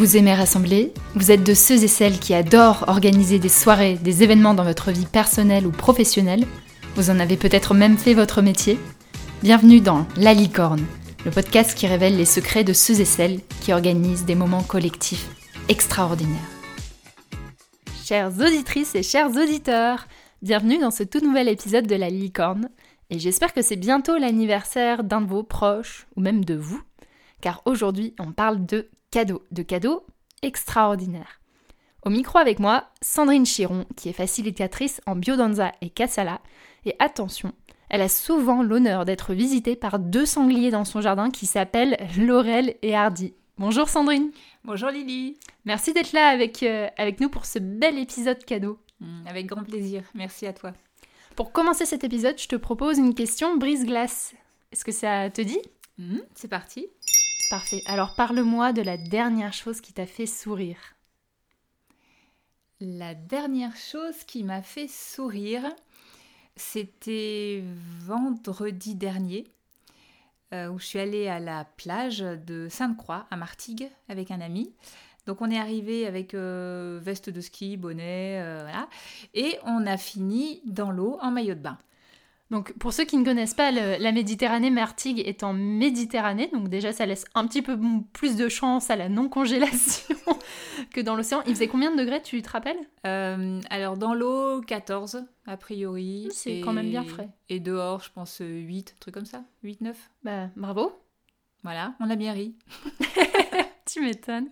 Vous aimez rassembler Vous êtes de ceux et celles qui adorent organiser des soirées, des événements dans votre vie personnelle ou professionnelle Vous en avez peut-être même fait votre métier Bienvenue dans La Licorne, le podcast qui révèle les secrets de ceux et celles qui organisent des moments collectifs extraordinaires. Chères auditrices et chers auditeurs, bienvenue dans ce tout nouvel épisode de La Licorne. Et j'espère que c'est bientôt l'anniversaire d'un de vos proches, ou même de vous, car aujourd'hui on parle de cadeaux, de cadeaux extraordinaires. Au micro avec moi, Sandrine Chiron, qui est facilitatrice en biodanza et kassala. Et attention, elle a souvent l'honneur d'être visitée par deux sangliers dans son jardin qui s'appellent Laurel et Hardy. Bonjour Sandrine. Bonjour Lily. Merci d'être là avec, euh, avec nous pour ce bel épisode cadeau. Mm, avec grand plaisir. Merci à toi. Pour commencer cet épisode, je te propose une question brise-glace. Est-ce que ça te dit? Mm, C'est parti. Parfait. Alors parle-moi de la dernière chose qui t'a fait sourire. La dernière chose qui m'a fait sourire, c'était vendredi dernier, euh, où je suis allée à la plage de Sainte-Croix, à Martigues, avec un ami. Donc on est arrivé avec euh, veste de ski, bonnet, euh, voilà. Et on a fini dans l'eau en maillot de bain. Donc pour ceux qui ne connaissent pas, le- la Méditerranée, Martigues est en Méditerranée, donc déjà ça laisse un petit peu plus de chance à la non-congélation que dans l'océan. Il faisait combien de degrés, tu te rappelles? Euh, alors dans l'eau, 14 a priori. C'est Et- quand même bien frais. Et dehors, je pense euh, 8, truc comme ça. 8, 9. Bah bravo, Voilà, on a bien ri. tu m'étonnes.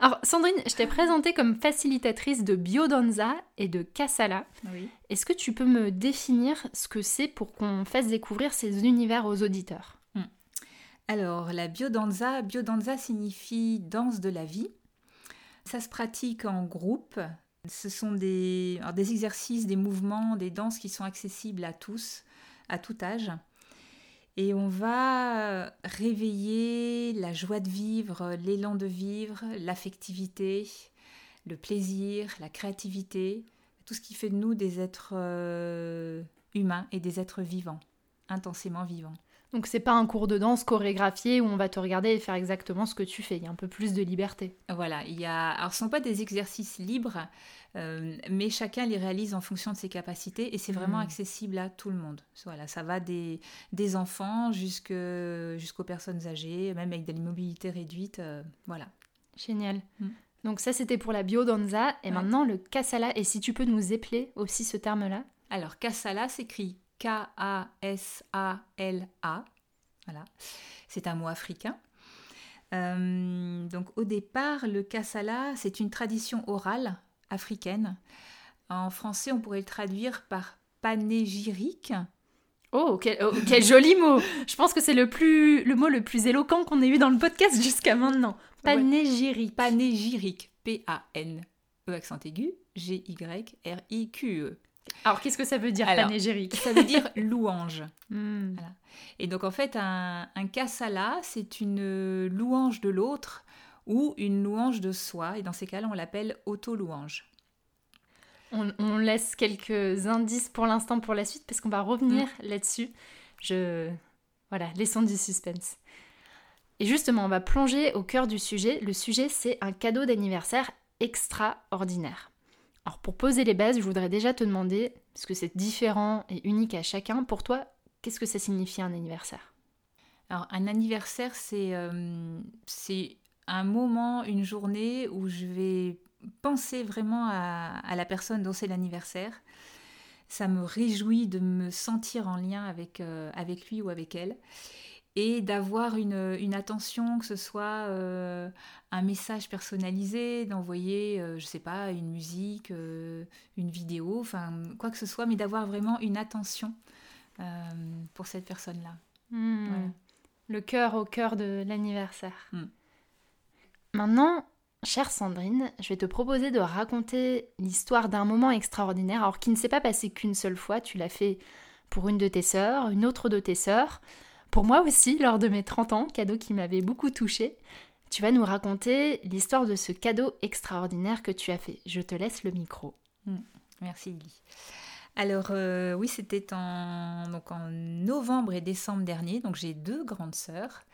Alors Sandrine, je t'ai présentée comme facilitatrice de biodanza et de kassala. Oui. Est-ce que tu peux me définir ce que c'est pour qu'on fasse découvrir ces univers aux auditeurs? Alors, la biodanza, biodanza signifie danse de la vie. Ça se pratique en groupe. Ce sont des, alors, des exercices, des mouvements, des danses qui sont accessibles à tous, à tout âge. Et on va réveiller la joie de vivre, l'élan de vivre, l'affectivité, le plaisir, la créativité, tout ce qui fait de nous des êtres euh, humains et des êtres vivants, intensément vivants. Donc c'est pas un cours de danse chorégraphié où on va te regarder et faire exactement ce que tu fais. Il y a un peu plus de liberté. Voilà, il y a. Alors, ce ne sont pas des exercices libres, euh, mais chacun les réalise en fonction de ses capacités et c'est vraiment Mm. accessible à tout le monde. Voilà, ça va des, des enfants jusqu'aux personnes âgées, même avec des mobilités réduites. euh, voilà. Génial. Mm. Donc ça c'était pour la biodanza et Ouais. maintenant le kassala. Et si tu peux nous épeler aussi ce terme-là? Alors, Kassala s'écrit K-A-S-A-L-A. Voilà, c'est un mot africain. Euh, donc, au départ, le Kassala, c'est une tradition orale africaine. En français, on pourrait le traduire par panégyrique. Oh quel, oh, quel joli mot Je pense que c'est le, plus, le mot le plus éloquent qu'on ait eu dans le podcast jusqu'à maintenant. Ouais. Panégyrique. Panégyrique. P-A-N-E accent aigu, G-Y-R-I-Q-E. Alors qu'est-ce que ça veut dire Alors, Ça veut dire louange. Hmm. Et donc en fait, un, un kassala, c'est une louange de l'autre ou une louange de soi. Et dans ces cas-là, on l'appelle auto-louange. On, on laisse quelques indices pour l'instant pour la suite parce qu'on va revenir là-dessus. Je voilà, laissons du suspense. Et justement, on va plonger au cœur du sujet. Le sujet, c'est un cadeau d'anniversaire extraordinaire. Alors pour poser les bases, je voudrais déjà te demander, parce que c'est différent et unique à chacun, pour toi, qu'est-ce que ça signifie un anniversaire? Alors un anniversaire, c'est euh, c'est un moment, une journée où je vais penser vraiment à, la personne dont c'est l'anniversaire. Ça me réjouit de me sentir en lien avec, euh, avec lui ou avec elle et d'avoir une, une attention, que ce soit euh, un message personnalisé, d'envoyer, euh, je sais pas, une musique, euh, une vidéo, enfin quoi que ce soit, mais d'avoir vraiment une attention euh, pour cette personne-là. Hmm. Voilà. Le cœur au cœur de l'anniversaire. Hmm. Maintenant, chère Sandrine, je vais te proposer de raconter l'histoire d'un moment extraordinaire, alors qui ne s'est pas passé qu'une seule fois. Tu l'as fait pour une de tes sœurs, une autre de tes sœurs, pour moi aussi lors de mes 30 ans, cadeau qui m'avait beaucoup touchée. Tu vas nous raconter l'histoire de ce cadeau extraordinaire que tu as fait. Je te laisse le micro. Merci Lily. Alors euh, oui, c'était en, donc en novembre et décembre dernier. Donc j'ai deux grandes sœurs.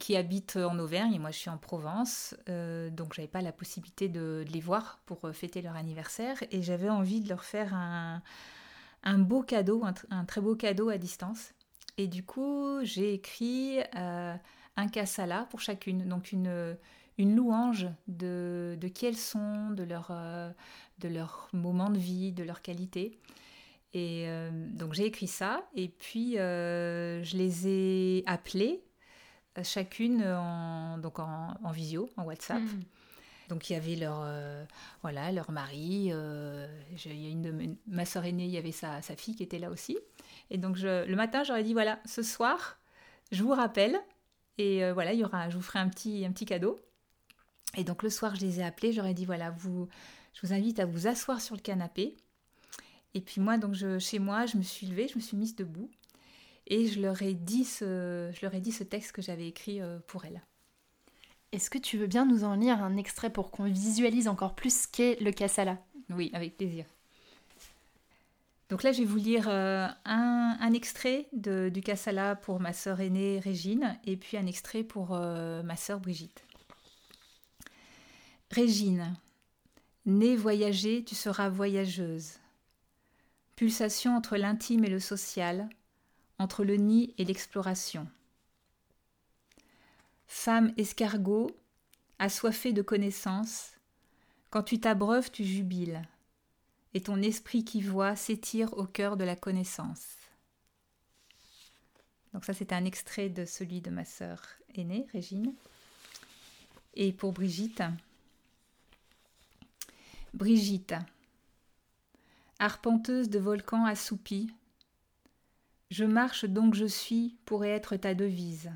qui habitent en Auvergne et moi je suis en Provence, donc j'avais pas la possibilité de, les voir pour fêter leur anniversaire et j'avais envie de leur faire un, un beau cadeau, un, très beau cadeau à distance. Et du coup, j'ai écrit un cassala pour chacune, donc une, une louange de, de qui elles sont, de leur, euh, de leur moment de vie, de leur qualité. Et euh, donc j'ai écrit ça, et puis euh, je les ai appelées, chacune en, donc en, en visio, en WhatsApp. Hmm. Donc il y avait leur, voilà, leur mari, a une de ma soeur aînée, il y avait sa, sa, fille qui était là aussi. Et donc je, le matin, j'aurais dit, voilà, ce soir, je vous rappelle, et voilà, il y aura, je vous ferai un petit, un petit cadeau. Et donc le soir, je les ai appelés, j'aurais dit voilà, vous, je vous invite à vous asseoir sur le canapé. Et puis moi, donc je, chez moi, je me suis levée, je me suis mise debout et je leur ai dit ce, je leur ai dit ce texte que j'avais écrit euh, pour elles. Est-ce que tu veux bien nous en lire un extrait pour qu'on visualise encore plus ce qu'est le Kassala Oui, avec plaisir. Donc là, je vais vous lire euh, un, extrait du Kassala pour ma sœur aînée Régine et puis un extrait pour euh, ma sœur Brigitte. Régine, née voyager, tu seras voyageuse. Pulsation entre l'intime et le social, entre le nid et l'exploration. Femme escargot, assoiffée de connaissances, quand tu t'abreuves, tu jubiles, et ton esprit qui voit s'étire au cœur de la connaissance. Donc ça, c'est un extrait de celui de ma sœur aînée, Régine. Et pour Brigitte, Brigitte, arpenteuse de volcans assoupis, je marche donc je suis pourrait être ta devise.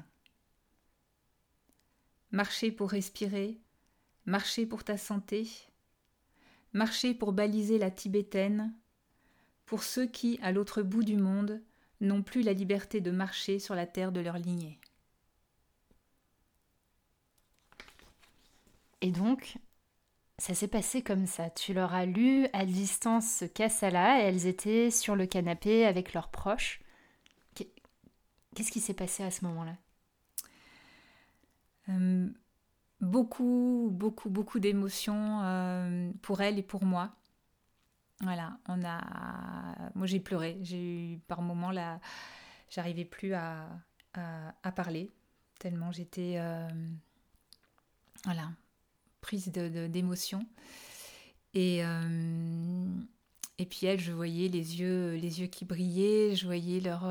Marcher pour respirer, marcher pour ta santé, marcher pour baliser la tibétaine, pour ceux qui, à l'autre bout du monde, n'ont plus la liberté de marcher sur la terre de leur lignée. Et donc, ça s'est passé comme ça. Tu leur as lu à distance ce casse-là et elles étaient sur le canapé avec leurs proches. Qu'est-ce qui s'est passé à ce moment-là? Euh, Beaucoup, beaucoup, beaucoup d'émotions euh, pour elles et pour moi. Voilà, on a. Moi, j'ai pleuré. J'ai eu par moments là, j'arrivais plus à, parler tellement j'étais. Euh, voilà, prise d'émotion. et, euh, et puis elle, je voyais les yeux, les yeux qui brillaient, je voyais leur,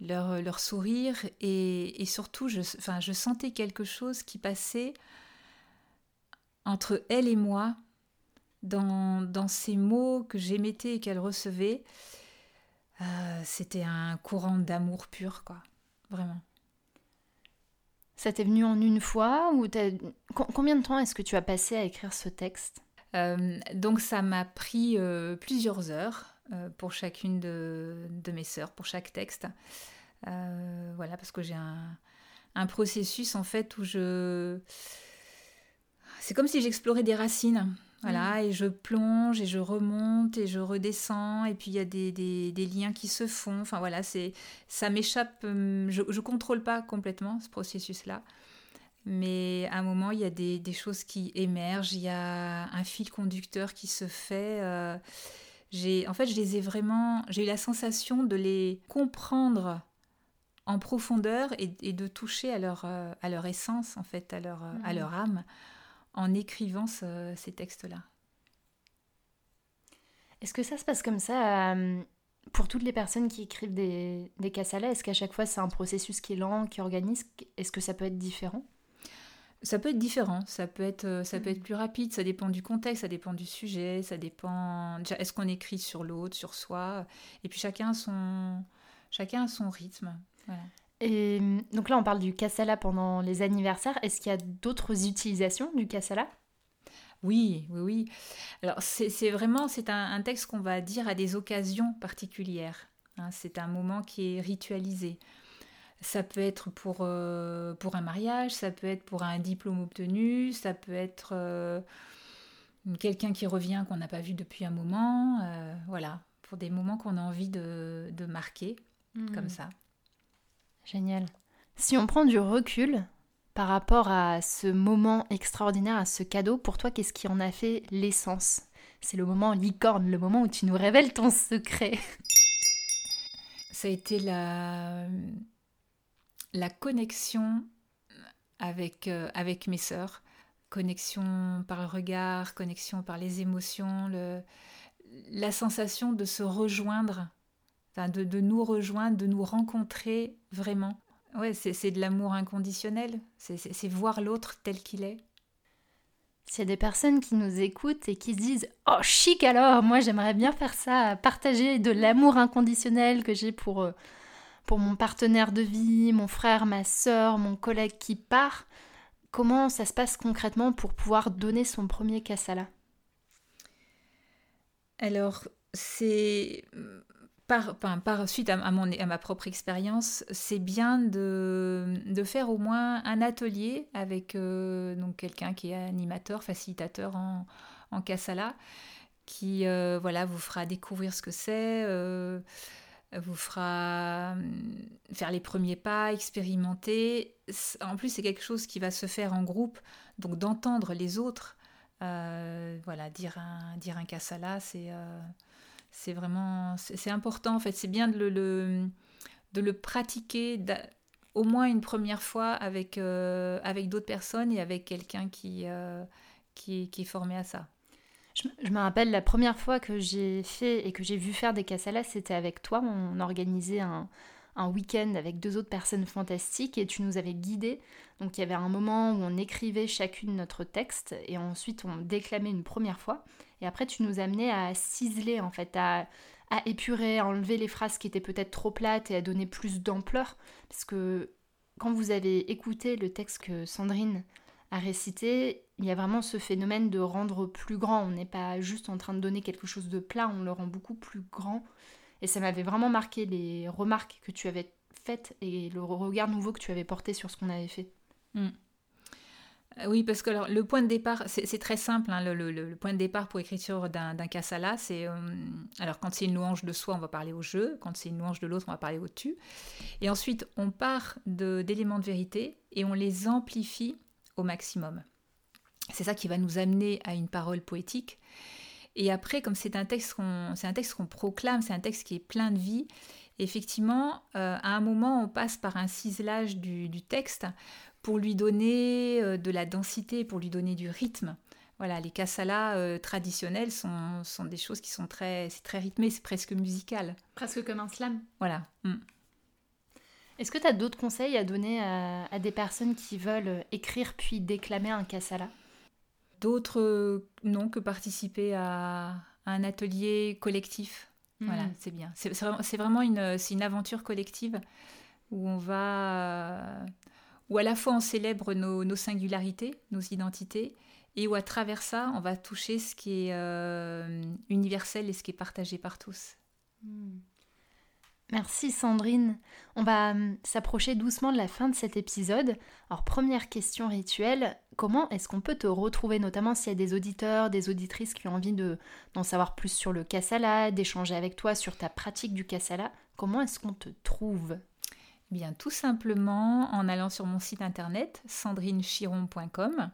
leur, leur, sourire et, et, surtout, je, enfin, je sentais quelque chose qui passait entre elle et moi dans, dans ces mots que j'émettais et qu'elle recevait. Euh, c'était un courant d'amour pur, quoi, vraiment. Ça t'est venu en une fois ou combien de temps est-ce que tu as passé à écrire ce texte? Euh, Donc ça m'a pris euh, plusieurs heures euh, pour chacune de, mes sœurs, pour chaque texte. voilà, parce que j'ai un, un, processus en fait où je... C'est comme si j'explorais des racines. Voilà, mm. et je plonge et je remonte et je redescends, et puis il y a des, des, des, liens qui se font. Enfin voilà, c'est ça m'échappe. Hum, je ne contrôle pas complètement ce processus-là. Mais à un moment, il y a des, des, choses qui émergent, il y a un fil conducteur qui se fait. Euh, j'ai, en fait, je les ai vraiment. J'ai eu la sensation de les comprendre en profondeur et, et de toucher à leur, euh, à leur essence, en fait, à leur, à mm. leur âme en écrivant ces textes-là. Est-ce que ça se passe comme ça euh, pour toutes les personnes qui écrivent des, des cassalets Est-ce qu'à chaque fois c'est un processus qui est lent, qui organise? Est-ce que ça peut être différent? Ça peut être différent, ça peut être, euh, ça peut être mm. plus rapide, ça dépend du contexte, ça dépend du sujet, ça dépend. Est-ce qu'on écrit sur l'autre, sur soi Et puis chacun a son, chacun a son rythme. Voilà. Et hum, donc là, on parle du cassala pendant les anniversaires. Est-ce qu'il y a d'autres utilisations du cassala oui, oui, oui. Alors c'est vraiment c'est un, texte qu'on va dire à des occasions particulières. Hein. c'est un moment qui est ritualisé. Ça peut être pour, euh, pour un mariage, ça peut être pour un diplôme obtenu, ça peut être euh, quelqu'un qui revient qu'on n'a pas vu depuis un moment. Euh, voilà, pour des moments qu'on a envie de, de marquer, comme mmh. ça. Génial. Si on prend du recul par rapport à ce moment extraordinaire, à ce cadeau, pour toi, qu'est-ce qui en a fait l'essence? C'est le moment licorne, le moment où tu nous révèles ton secret. Ça a été la, la connexion avec, euh, avec mes sœurs. Connexion par le regard, connexion par les émotions, le, la sensation de se rejoindre, de, de, nous rejoindre, de nous rencontrer vraiment. Ouais, c'est de l'amour inconditionnel, c'est voir l'autre tel qu'il est. S'il y a des personnes qui nous écoutent et qui se disent Oh chic alors, moi j'aimerais bien faire ça, partager de l'amour inconditionnel que j'ai pour, euh, pour mon partenaire de vie, mon frère, ma soeur, mon collègue qui part, comment ça se passe concrètement pour pouvoir donner son premier cassala Alors, c'est par, suite à, ma propre expérience, c'est bien de, faire au moins un atelier avec euh, quelqu'un qui est animateur, facilitateur en, en Kassala, qui euh, voilà, vous fera découvrir ce que c'est, euh, vous fera faire les premiers pas, expérimenter. En plus, c'est quelque chose qui va se faire en groupe, donc d'entendre les autres. voilà, dire un, dire un Kassala, c'est c'est vraiment c'est important en fait. C'est bien de le, de le pratiquer au moins une première fois avec, euh, avec d'autres personnes et avec quelqu'un qui, euh, qui, qui, est formé à ça. Je, me rappelle la première fois que j'ai fait et que j'ai vu faire des cassalas, c'était avec toi. On organisait un, week-end avec deux autres personnes fantastiques et tu nous avais guidés. Donc il y avait un moment où on écrivait chacune notre texte et ensuite on déclamait une première fois. Et après, tu nous amenais à ciseler, en fait, à, épurer, à enlever les phrases qui étaient peut-être trop plates et à donner plus d'ampleur. Parce que quand vous avez écouté le texte que Sandrine a récité, il y a vraiment ce phénomène de rendre plus grand. On n'est pas juste en train de donner quelque chose de plat, on le rend beaucoup plus grand. Et ça m'avait vraiment marqué les remarques que tu avais faites et le regard nouveau que tu avais porté sur ce qu'on avait fait. Mm. Euh, oui, parce que le point de départ, c'est très simple. Hein, le, point de départ pour l'écriture d'un cassala, c'est. Euh, alors, quand c'est une louange de soi, on va parler au jeu. Quand c'est une louange de l'autre, on va parler au tu. Et ensuite, on part d'éléments de, vérité et on les amplifie au maximum. C'est ça qui va nous amener à une parole poétique. Et après, comme c'est un texte qu'on proclame, c'est un texte qui est plein de vie, effectivement, euh, à un moment, on passe par un ciselage du, du texte pour lui donner euh, de la densité, pour lui donner du rythme. Voilà, les kassalas euh, traditionnels sont, sont, des choses qui sont très, c'est très rythmé, c'est presque musical. Presque comme un slam. Voilà. Mm. Est-ce que tu as d'autres conseils à donner à, des personnes qui veulent écrire puis déclamer un kassala? D'autres, euh, non, que participer à, un atelier collectif. Voilà, mm. c'est bien. C'est vraiment une, une aventure collective où on va où à la fois on célèbre nos, singularités, nos identités, et où à travers ça, on va toucher ce qui est euh, universel et ce qui est partagé par tous. Hmm. Merci Sandrine. On va hum, s'approcher doucement de la fin de cet épisode. Alors première question rituelle, comment est-ce qu'on peut te retrouver, notamment s'il y a des auditeurs, des auditrices qui ont envie d'en savoir plus sur le cassala, d'échanger avec toi sur ta pratique du cassala, comment est-ce qu'on te trouve? Eh bien, tout simplement en allant sur mon site internet sandrinechiron.com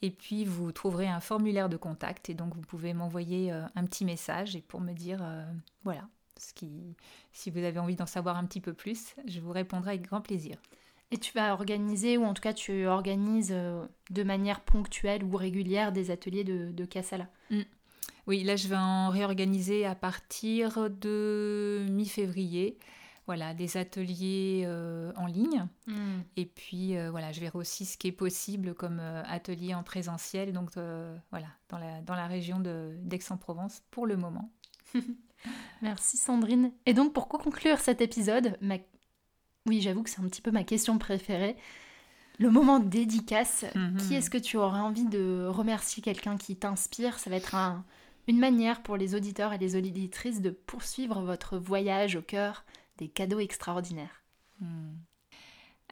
et puis vous trouverez un formulaire de contact et donc vous pouvez m'envoyer euh, un petit message et pour me dire euh, voilà ce qui si vous avez envie d'en savoir un petit peu plus, je vous répondrai avec grand plaisir. Et tu vas organiser, ou en tout cas tu organises euh, de manière ponctuelle ou régulière des ateliers de, de Kassala mm. Oui, là je vais en réorganiser à partir de mi-février voilà, des ateliers euh, en ligne. Hmm. Et puis, euh, voilà, je verrai aussi ce qui est possible comme euh, atelier en présentiel, donc voilà, dans la, dans la région d'Aix-en-Provence pour le moment. Merci Sandrine. Et donc, pour conclure cet épisode, oui, j'avoue que c'est un petit peu ma question préférée. Le moment dédicace, mhm. qui est-ce que tu aurais envie de remercier quelqu'un qui t'inspire? Ça va être une manière pour les auditeurs et les auditrices de poursuivre votre voyage au cœur des cadeaux extraordinaires. Hmm.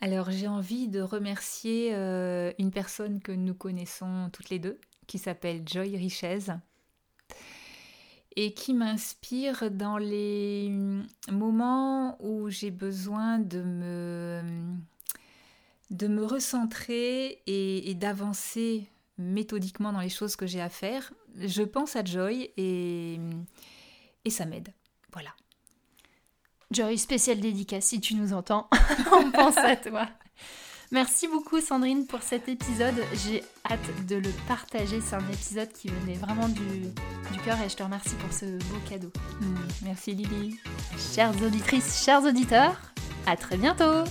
Alors j'ai envie de remercier euh, une personne que nous connaissons toutes les deux, qui s'appelle Joy Richez, et qui m'inspire dans les moments où j'ai besoin de me de me recentrer et, d'avancer méthodiquement dans les choses que j'ai à faire, je pense à Joy et, et ça m'aide. Voilà. Joy, spéciale dédicace, si tu nous entends, on pense à toi. Merci beaucoup Sandrine pour cet épisode. J'ai hâte de le partager. C'est un épisode qui venait vraiment du, du cœur et je te remercie pour ce beau cadeau. Hmm, merci Lily. Chères auditrices, chers auditeurs, à très bientôt